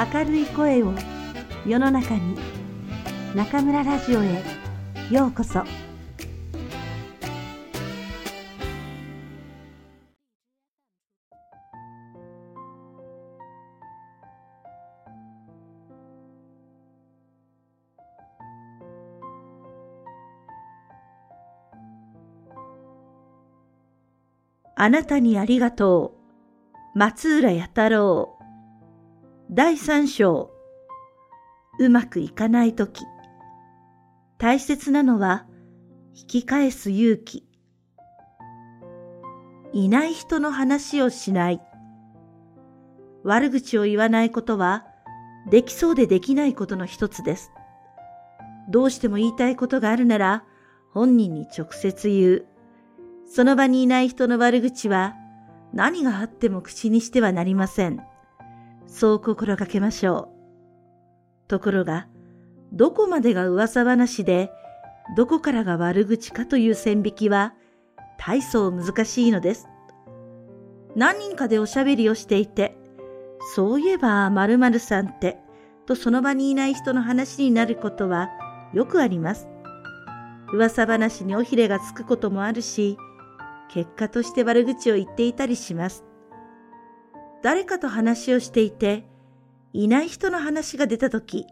明るい声を世の中に中村ラジオへようこそ。あなたにありがとう。松浦弥太郎。第三章。うまくいかないとき大切なのは引き返す勇気。いない人の話をしない。悪口を言わないことはできそうでできないことの一つです。どうしても言いたいことがあるなら本人に直接言う。その場にいない人の悪口は何があっても口にしてはなりません。そう心がけましょう。ところが、どこまでが噂話で、どこからが悪口かという線引きは、大層難しいのです。何人かでおしゃべりをしていて、そういえば〇〇さんって、とその場にいない人の話になることはよくあります。噂話に尾ひれがつくこともあるし、結果として悪口を言っていたりします。誰かと話をしていて、いない人の話が出たとき、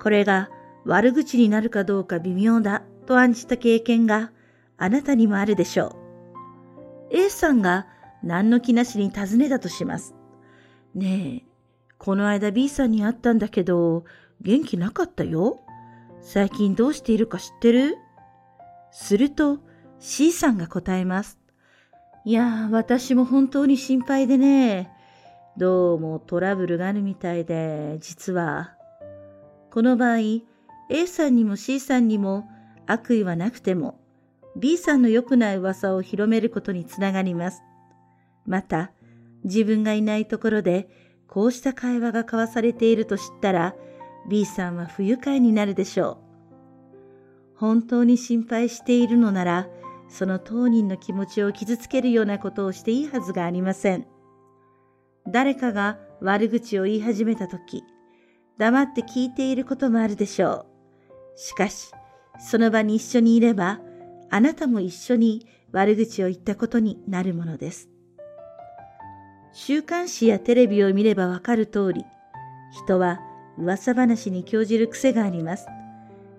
これが悪口になるかどうか微妙だと案じた経験があなたにもあるでしょう。A さんが何の気なしに尋ねたとします。ねえ、この間 B さんに会ったんだけど、元気なかったよ。最近どうしているか知ってる？すると、C さんが答えます。いや、私も本当に心配でね。どうもトラブルがあるみたいで、実は。この場合、A さんにも C さんにも悪意はなくても、B さんの良くない噂を広めることにつながります。また、自分がいないところで、こうした会話が交わされていると知ったら、B さんは不愉快になるでしょう。本当に心配しているのなら、その当人の気持ちを傷つけるようなことをしていいはずがありません。誰かが悪口を言い始めたとき、黙って聞いていることもあるでしょう。しかし、その場に一緒にいれば、あなたも一緒に悪口を言ったことになるものです。週刊誌やテレビを見ればわかる通り、人は噂話に興じる癖があります。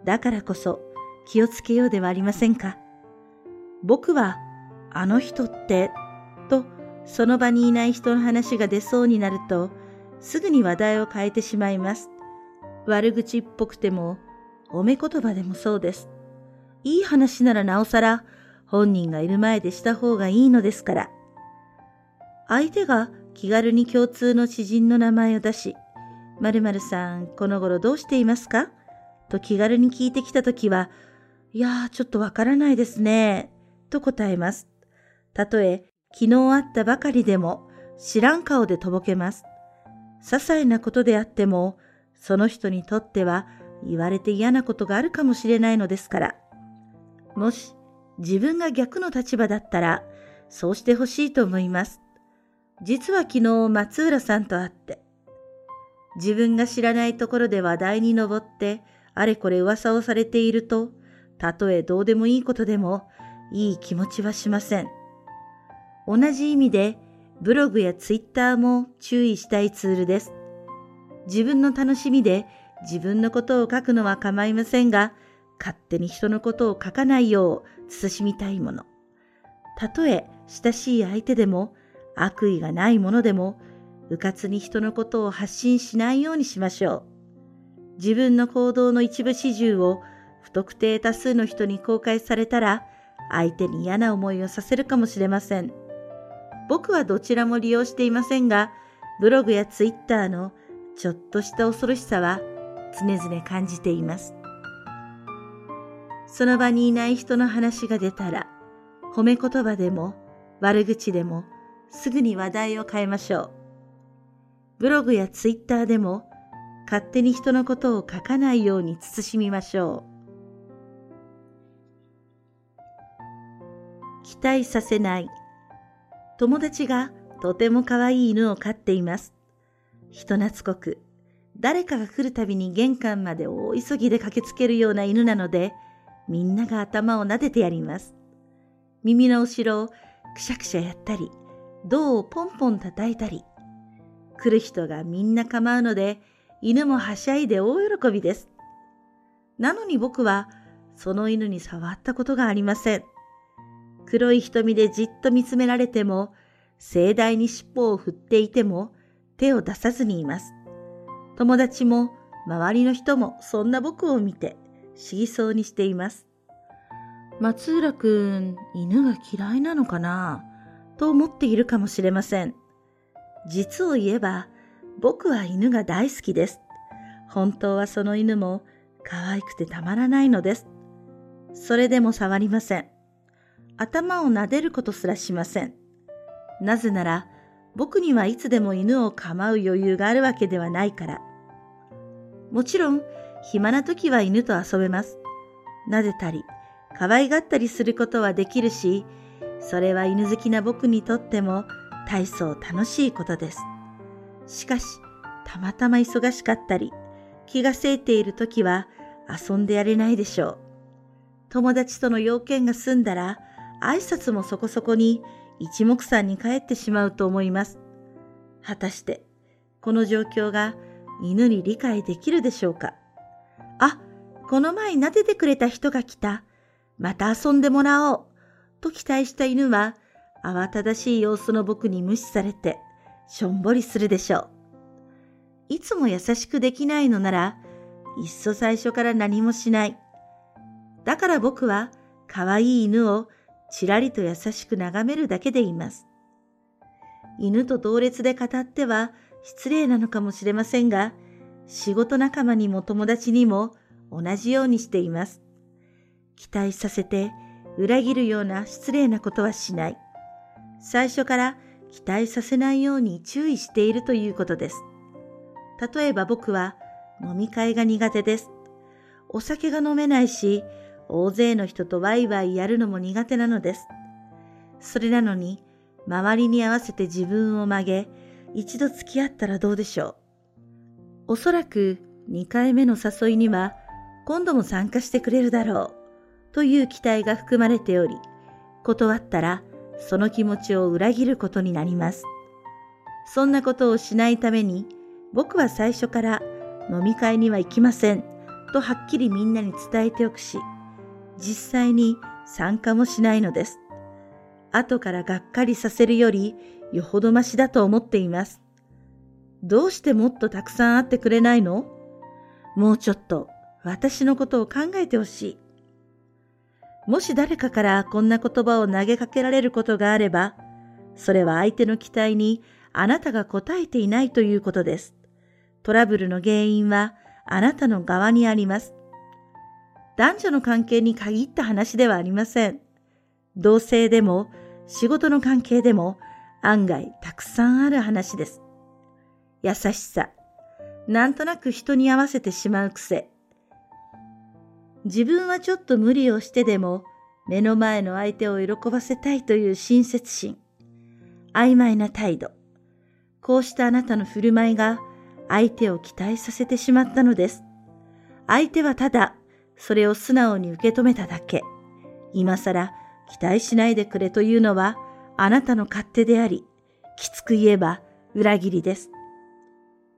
だからこそ気をつけようではありませんか。僕はあの人ってとその場にいない人の話が出そうになるとすぐに話題を変えてしまいます。悪口っぽくても褒め言葉でもそうです。いい話ならなおさら本人がいる前でした方がいいのですから。相手が気軽に共通の知人の名前を出し、〇〇さん、この頃どうしていますか？と気軽に聞いてきたときは、いやー、ちょっとわからないですね。と答えます。たとえ昨日会ったばかりでも知らん顔でとぼけます。些細なことであっても、その人にとっては言われて嫌なことがあるかもしれないのですから。もし自分が逆の立場だったら、そうしてほしいと思います。実は昨日松浦さんと会って、自分が知らないところで話題に上って、あれこれ噂をされていると、たとえどうでもいいことでも、いい気持ちはしません。同じ意味で、ブログやツイッターも注意したいツールです。自分の楽しみで自分のことを書くのは構いませんが、勝手に人のことを書かないよう慎みたいもの。たとえ親しい相手でも悪意がないものでも、うかつに人のことを発信しないようにしましょう。自分の行動の一部始終を不特定多数の人に公開されたら、相手に嫌な思いをさせるかもしれません。僕はどちらも利用していませんが、ブログやツイッターのちょっとした恐ろしさは常々感じています。その場にいない人の話が出たら、褒め言葉でも悪口でもすぐに話題を変えましょう。ブログやツイッターでも勝手に人のことを書かないように慎みましょう。期待させない。友達がとても可愛い犬を飼っています。人懐こく、誰かが来るたびに玄関まで大急ぎで駆けつけるような犬なので、みんなが頭を撫でてやります。耳の後ろをくしゃくしゃやったり、胴をポンポン叩いたり、来る人がみんな構うので、犬もはしゃいで大喜びです。なのに僕は、その犬に触ったことがありません。黒い瞳でじっと見つめられても、盛大に尻尾を振っていても、手を出さずにいます。友達も周りの人もそんな僕を見て不思議そうにしています。松浦くん、犬が嫌いなのかな？と思っているかもしれません。実を言えば、僕は犬が大好きです。本当はその犬も可愛くてたまらないのです。それでも触りません。頭を撫でることすらしません。なぜなら、僕にはいつでも犬を構う余裕があるわけではないから。もちろん、暇な時は犬と遊べます。撫でたり、可愛がったりすることはできるし、それは犬好きな僕にとっても大層楽しいことです。しかし、たまたま忙しかったり、気がせいている時は遊んでやれないでしょう。友達との要件が済んだら、挨拶もそこそこに一目散に帰ってしまうと思います。果たして、この状況が犬に理解できるでしょうか？あ、この前撫でてくれた人が来た。また遊んでもらおう。と期待した犬は、慌ただしい様子の僕に無視されて、しょんぼりするでしょう。いつも優しくできないのなら、いっそ最初から何もしない。だから僕は、可愛い犬をちらりと優しく眺めるだけでいます。犬と同列で語っては失礼なのかもしれませんが、仕事仲間にも友達にも同じようにしています。期待させて裏切るような失礼なことはしない。最初から期待させないように注意しているということです。例えば僕は飲み会が苦手です。お酒が飲めないし、大勢の人とワイワイやるのも苦手なのです。それなのに、周りに合わせて自分を曲げ、一度付き合ったらどうでしょう。おそらく2回目の誘いには、今度も参加してくれるだろう、という期待が含まれており、断ったら、その気持ちを裏切ることになります。そんなことをしないために、僕は最初から飲み会には行きません、とはっきりみんなに伝えておくし、実際に参加もしないのです。後からがっかりさせるよりよほどましだと思っています。どうしてもっとたくさん会ってくれないの？もうちょっと私のことを考えてほしい。もし誰かからこんな言葉を投げかけられることがあれば、それは相手の期待にあなたが答えていないということです。トラブルの原因はあなたの側にあります。男女の関係に限った話ではありません。同性でも仕事の関係でも案外たくさんある話です。優しさ。なんとなく人に合わせてしまう癖。自分はちょっと無理をしてでも目の前の相手を喜ばせたいという親切心。曖昧な態度。こうしたあなたの振る舞いが相手を期待させてしまったのです。相手はただそれを素直に受け止めただけ。今更期待しないでくれというのはあなたの勝手であり、きつく言えば裏切りです。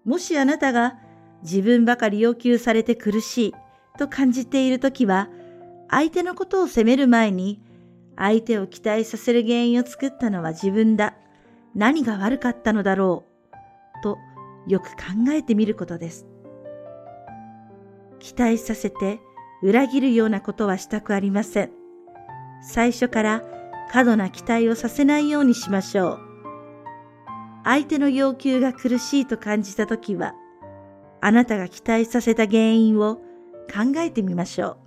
もしあなたが自分ばかり要求されて苦しいと感じているときは、相手のことを責める前に、相手を期待させる原因を作ったのは自分だ。何が悪かったのだろう。とよく考えてみることです。期待させて裏切るようなことはしたくありません。最初から過度な期待をさせないようにしましょう。相手の要求が苦しいと感じたときは、あなたが期待させた原因を考えてみましょう。